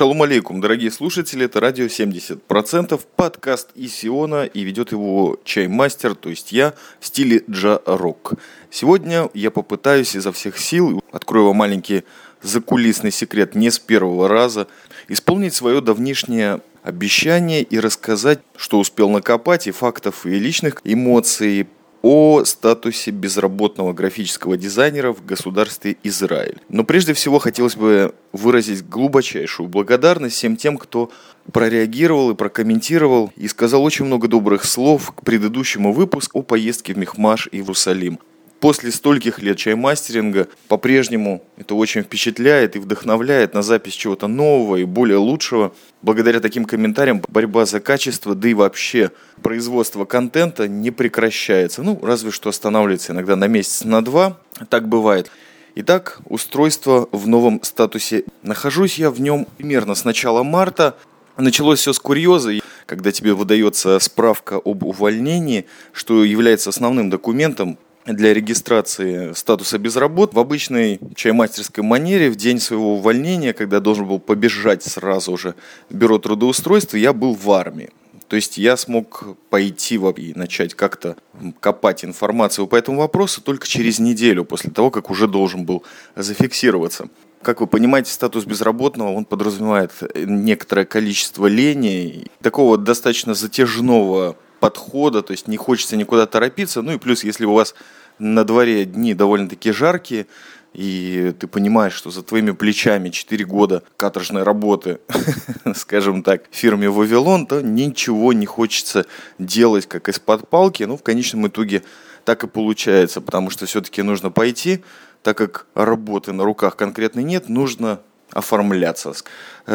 Шалом алейкум, дорогие слушатели, это радио 70%, подкаст Исиона, и ведет его чаймастер, то есть я, в стиле джа-рок. Сегодня я попытаюсь изо всех сил, открою вам маленький закулисный секрет не с первого раза, исполнить свое давнишнее обещание и рассказать, что успел накопать, и фактов, и личных эмоций, о статусе безработного графического дизайнера в государстве Израиль. Но прежде всего хотелось бы выразить глубочайшую благодарность всем тем, кто прореагировал и прокомментировал и сказал очень много добрых слов к предыдущему выпуску о поездке в Мехмаш и в Иерусалим после стольких лет чаймастеринга по-прежнему это очень впечатляет и вдохновляет на запись чего-то нового и более лучшего. Благодаря таким комментариям борьба за качество, да и вообще производство контента не прекращается. Ну, разве что останавливается иногда на месяц, на два. Так бывает. Итак, устройство в новом статусе. Нахожусь я в нем примерно с начала марта. Началось все с курьеза, когда тебе выдается справка об увольнении, что является основным документом для регистрации статуса безработ в обычной чаймастерской манере в день своего увольнения, когда должен был побежать сразу же в бюро трудоустройства, я был в армии. То есть я смог пойти и начать как-то копать информацию по этому вопросу только через неделю после того, как уже должен был зафиксироваться. Как вы понимаете, статус безработного, он подразумевает некоторое количество лени, такого достаточно затяжного подхода, то есть не хочется никуда торопиться. Ну и плюс, если у вас на дворе дни довольно-таки жаркие, и ты понимаешь, что за твоими плечами 4 года каторжной работы, скажем так, в фирме «Вавилон», то ничего не хочется делать как из-под палки. Ну, в конечном итоге так и получается, потому что все-таки нужно пойти, так как работы на руках конкретно нет, нужно оформляться.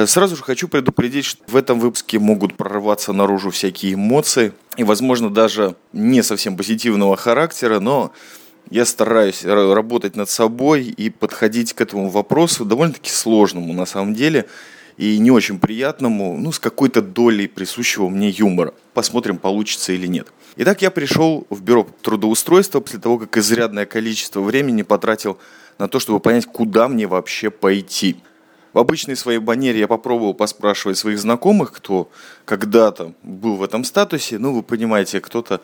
Сразу же хочу предупредить, что в этом выпуске могут прорываться наружу всякие эмоции, и, возможно, даже не совсем позитивного характера, но я стараюсь работать над собой и подходить к этому вопросу довольно-таки сложному на самом деле и не очень приятному, ну, с какой-то долей присущего мне юмора. Посмотрим, получится или нет. Итак, я пришел в бюро трудоустройства после того, как изрядное количество времени потратил на то, чтобы понять, куда мне вообще пойти. В обычной своей банере я попробовал поспрашивать своих знакомых, кто когда-то был в этом статусе. Ну, вы понимаете, кто-то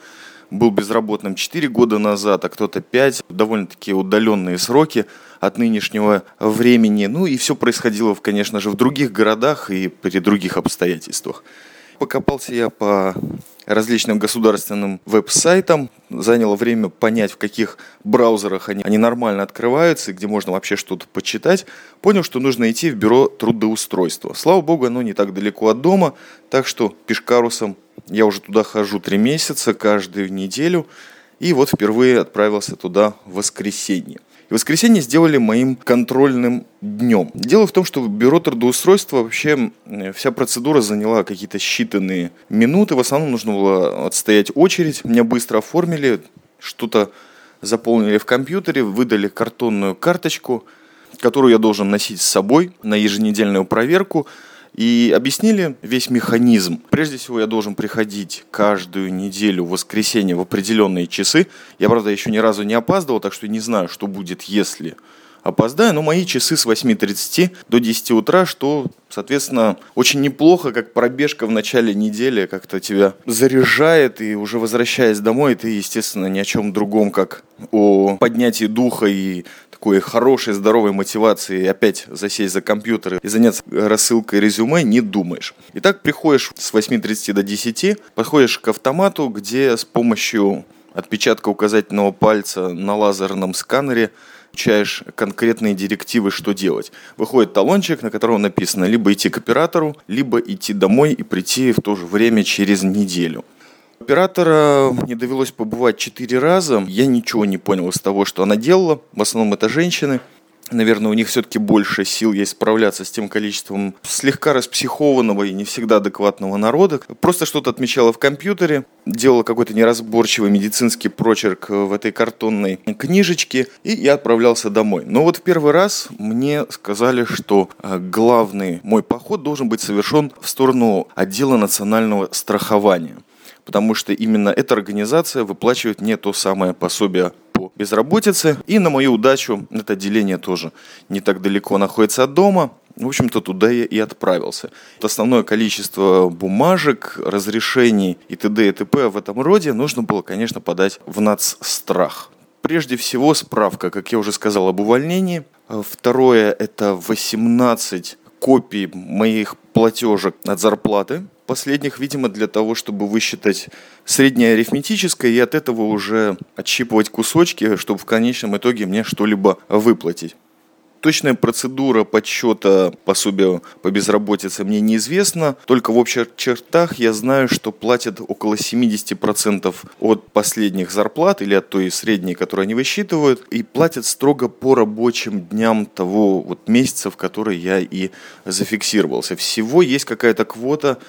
был безработным 4 года назад, а кто-то 5. Довольно-таки удаленные сроки от нынешнего времени. Ну и все происходило, конечно же, в других городах и при других обстоятельствах. Покопался я по различным государственным веб-сайтам. Заняло время понять, в каких браузерах они, они нормально открываются и где можно вообще что-то почитать. Понял, что нужно идти в бюро трудоустройства. Слава богу, оно не так далеко от дома, так что пешкарусом я уже туда хожу три месяца, каждую неделю. И вот впервые отправился туда в воскресенье. И воскресенье сделали моим контрольным днем. Дело в том, что бюро трудоустройства вообще вся процедура заняла какие-то считанные минуты. В основном нужно было отстоять очередь. Меня быстро оформили, что-то заполнили в компьютере, выдали картонную карточку, которую я должен носить с собой на еженедельную проверку – и объяснили весь механизм. Прежде всего, я должен приходить каждую неделю в воскресенье в определенные часы. Я, правда, еще ни разу не опаздывал, так что не знаю, что будет, если опоздаю, но мои часы с 8.30 до 10 утра, что, соответственно, очень неплохо, как пробежка в начале недели как-то тебя заряжает, и уже возвращаясь домой, ты, естественно, ни о чем другом, как о поднятии духа и такой хорошей, здоровой мотивации опять засесть за компьютер и заняться рассылкой резюме не думаешь. Итак, приходишь с 8.30 до 10, подходишь к автомату, где с помощью отпечатка указательного пальца на лазерном сканере получаешь конкретные директивы, что делать. Выходит талончик, на котором написано либо идти к оператору, либо идти домой и прийти в то же время через неделю. Оператора мне довелось побывать четыре раза. Я ничего не понял из того, что она делала. В основном это женщины. Наверное, у них все-таки больше сил есть справляться с тем количеством слегка распсихованного и не всегда адекватного народа. Просто что-то отмечала в компьютере, делала какой-то неразборчивый медицинский прочерк в этой картонной книжечке, и я отправлялся домой. Но вот в первый раз мне сказали, что э, главный мой поход должен быть совершен в сторону отдела национального страхования потому что именно эта организация выплачивает мне то самое пособие по безработице. И на мою удачу это отделение тоже не так далеко находится от дома. в общем-то, туда я и отправился. Основное количество бумажек, разрешений и т.д. и т.п. в этом роде нужно было, конечно, подать в нацстрах. Прежде всего, справка, как я уже сказал, об увольнении. Второе – это 18 копий моих платежек от зарплаты. Последних, видимо, для того, чтобы высчитать среднее арифметическое и от этого уже отщипывать кусочки, чтобы в конечном итоге мне что-либо выплатить. Точная процедура подсчета пособия по безработице мне неизвестна, только в общих чертах я знаю, что платят около 70% от последних зарплат или от той средней, которую они высчитывают, и платят строго по рабочим дням того вот месяца, в который я и зафиксировался. Всего есть какая-то квота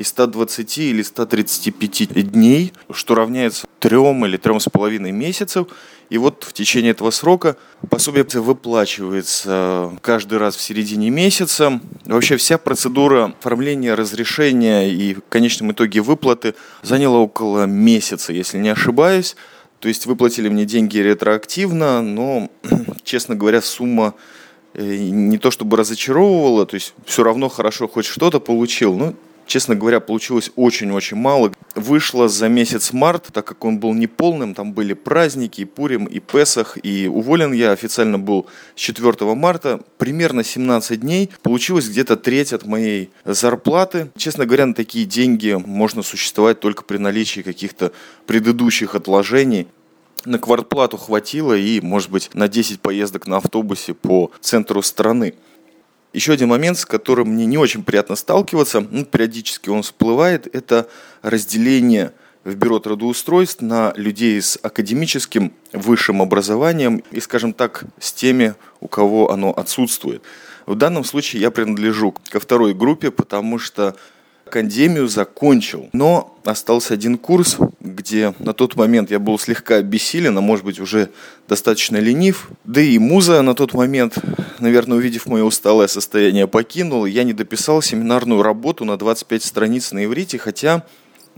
из 120 или 135 дней, что равняется трем или трем с половиной месяцев. И вот в течение этого срока пособие выплачивается каждый раз в середине месяца. Вообще вся процедура оформления разрешения и в конечном итоге выплаты заняла около месяца, если не ошибаюсь. То есть выплатили мне деньги ретроактивно, но, честно говоря, сумма э, не то чтобы разочаровывала, то есть все равно хорошо хоть что-то получил. Ну, Честно говоря, получилось очень-очень мало. Вышло за месяц март, так как он был неполным, там были праздники, и Пурим, и Песах, и уволен я официально был с 4 марта. Примерно 17 дней. Получилось где-то треть от моей зарплаты. Честно говоря, на такие деньги можно существовать только при наличии каких-то предыдущих отложений. На квартплату хватило и, может быть, на 10 поездок на автобусе по центру страны. Еще один момент, с которым мне не очень приятно сталкиваться, ну, периодически он всплывает, это разделение в бюро трудоустройств на людей с академическим высшим образованием и, скажем так, с теми, у кого оно отсутствует. В данном случае я принадлежу ко второй группе, потому что академию закончил, но остался один курс, где на тот момент я был слегка обессилен, а может быть уже достаточно ленив. Да и муза на тот момент, наверное, увидев мое усталое состояние, покинул. Я не дописал семинарную работу на 25 страниц на иврите, хотя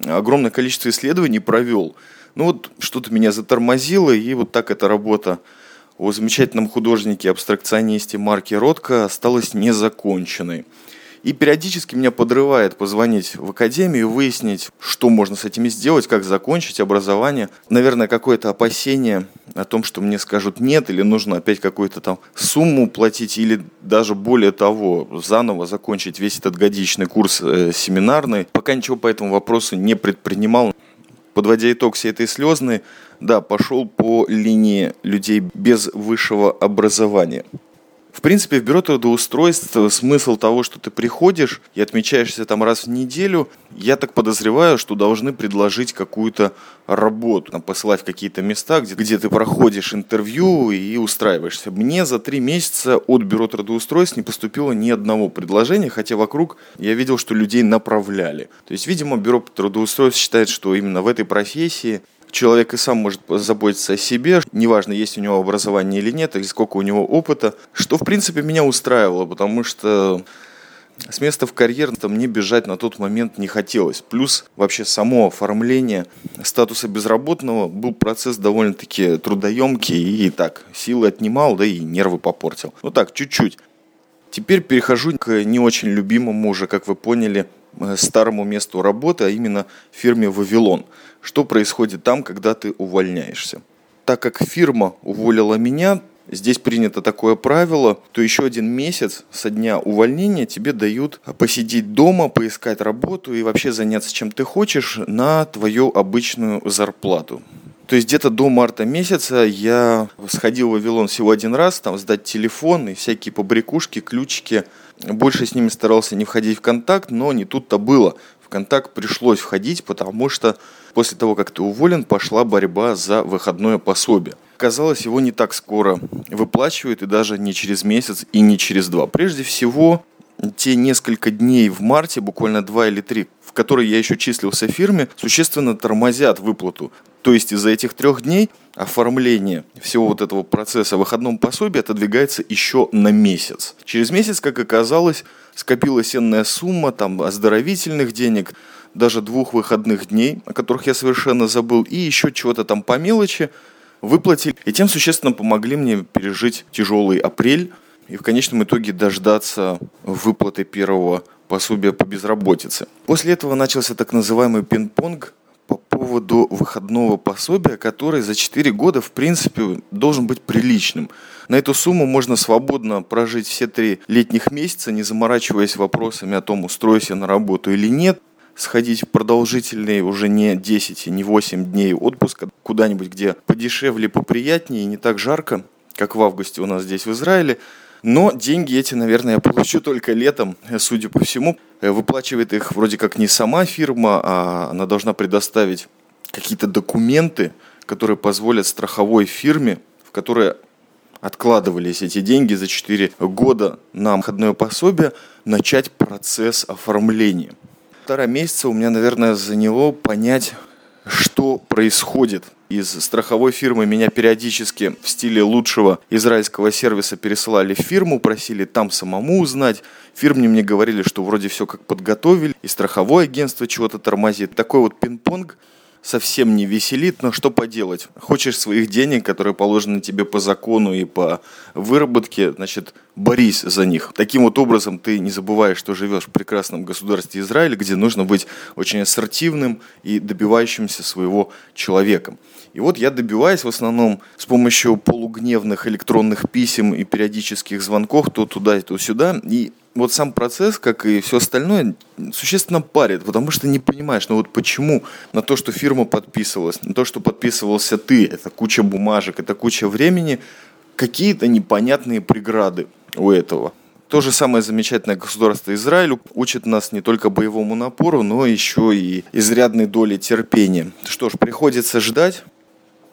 огромное количество исследований провел. Ну вот что-то меня затормозило, и вот так эта работа о замечательном художнике-абстракционисте Марке Ротко осталась незаконченной. И периодически меня подрывает позвонить в академию, выяснить, что можно с этими сделать, как закончить образование. Наверное, какое-то опасение о том, что мне скажут нет, или нужно опять какую-то там сумму платить, или даже более того, заново закончить весь этот годичный курс э, семинарный. Пока ничего по этому вопросу не предпринимал. Подводя итог всей этой слезной, да, пошел по линии людей без высшего образования. В принципе, в бюро трудоустройства смысл того, что ты приходишь и отмечаешься там раз в неделю, я так подозреваю, что должны предложить какую-то работу, посылать в какие-то места, где, где ты проходишь интервью и устраиваешься. Мне за три месяца от бюро трудоустройств не поступило ни одного предложения, хотя вокруг я видел, что людей направляли. То есть, видимо, бюро трудоустройств считает, что именно в этой профессии человек и сам может заботиться о себе, неважно, есть у него образование или нет, или сколько у него опыта, что, в принципе, меня устраивало, потому что с места в карьер мне бежать на тот момент не хотелось. Плюс вообще само оформление статуса безработного был процесс довольно-таки трудоемкий и так силы отнимал, да и нервы попортил. Ну так, чуть-чуть. Теперь перехожу к не очень любимому уже, как вы поняли, старому месту работы, а именно фирме «Вавилон». Что происходит там, когда ты увольняешься? Так как фирма уволила меня, здесь принято такое правило, то еще один месяц со дня увольнения тебе дают посидеть дома, поискать работу и вообще заняться чем ты хочешь на твою обычную зарплату. То есть где-то до марта месяца я сходил в Вавилон всего один раз, там сдать телефон и всякие побрякушки, ключики – больше с ними старался не входить в контакт, но не тут-то было. В контакт пришлось входить, потому что после того, как ты уволен, пошла борьба за выходное пособие. Казалось, его не так скоро выплачивают, и даже не через месяц и не через два. Прежде всего, те несколько дней в марте, буквально два или три, в которые я еще числился в фирме, существенно тормозят выплату. То есть из-за этих трех дней оформление всего вот этого процесса выходном пособия отодвигается еще на месяц. Через месяц, как оказалось, скопилась энная сумма там оздоровительных денег, даже двух выходных дней, о которых я совершенно забыл, и еще чего-то там по мелочи выплатили. И тем существенно помогли мне пережить тяжелый апрель, и в конечном итоге дождаться выплаты первого пособия по безработице. После этого начался так называемый пинг-понг по поводу выходного пособия, который за 4 года, в принципе, должен быть приличным. На эту сумму можно свободно прожить все три летних месяца, не заморачиваясь вопросами о том, устроюсь я на работу или нет, сходить в продолжительные уже не 10 и не 8 дней отпуска куда-нибудь, где подешевле, поприятнее не так жарко, как в августе у нас здесь в Израиле. Но деньги эти, наверное, я получу только летом, судя по всему. Выплачивает их вроде как не сама фирма, а она должна предоставить какие-то документы, которые позволят страховой фирме, в которой откладывались эти деньги за 4 года на выходное пособие, начать процесс оформления. Полтора месяца у меня, наверное, заняло понять, что происходит. Из страховой фирмы меня периодически в стиле лучшего израильского сервиса пересылали в фирму, просили там самому узнать. Фирме мне говорили, что вроде все как подготовили, и страховое агентство чего-то тормозит. Такой вот пинг-понг совсем не веселит, но что поделать? Хочешь своих денег, которые положены тебе по закону и по выработке, значит, борись за них. Таким вот образом ты не забываешь, что живешь в прекрасном государстве Израиль, где нужно быть очень ассертивным и добивающимся своего человеком. И вот я добиваюсь в основном с помощью полугневных электронных писем и периодических звонков то туда, то сюда. И вот сам процесс, как и все остальное, существенно парит, потому что не понимаешь, ну вот почему на то, что фирма подписывалась, на то, что подписывался ты, это куча бумажек, это куча времени, какие-то непонятные преграды у этого. То же самое замечательное государство Израиль учит нас не только боевому напору, но еще и изрядной доли терпения. Что ж, приходится ждать,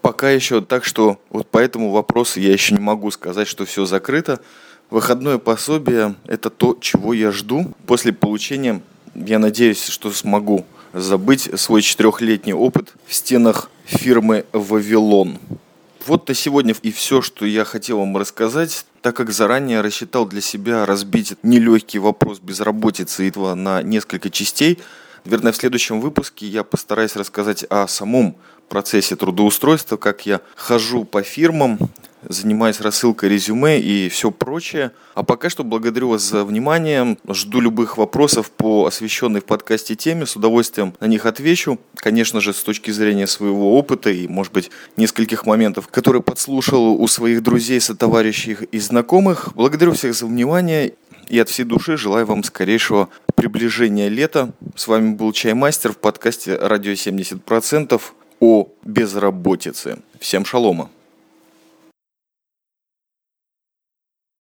пока еще так, что вот по этому вопросу я еще не могу сказать, что все закрыто. Выходное пособие – это то, чего я жду. После получения я надеюсь, что смогу забыть свой четырехлетний опыт в стенах фирмы «Вавилон». Вот на сегодня и все, что я хотел вам рассказать, так как заранее рассчитал для себя разбить нелегкий вопрос безработицы этого на несколько частей. Наверное, в следующем выпуске я постараюсь рассказать о самом процессе трудоустройства, как я хожу по фирмам, занимаюсь рассылкой резюме и все прочее. А пока что благодарю вас за внимание. Жду любых вопросов по освещенной в подкасте теме. С удовольствием на них отвечу. Конечно же, с точки зрения своего опыта и, может быть, нескольких моментов, которые подслушал у своих друзей, сотоварищей и знакомых. Благодарю всех за внимание и от всей души желаю вам скорейшего приближения лета. С вами был Чаймастер в подкасте «Радио 70%» о безработице. Всем шалома!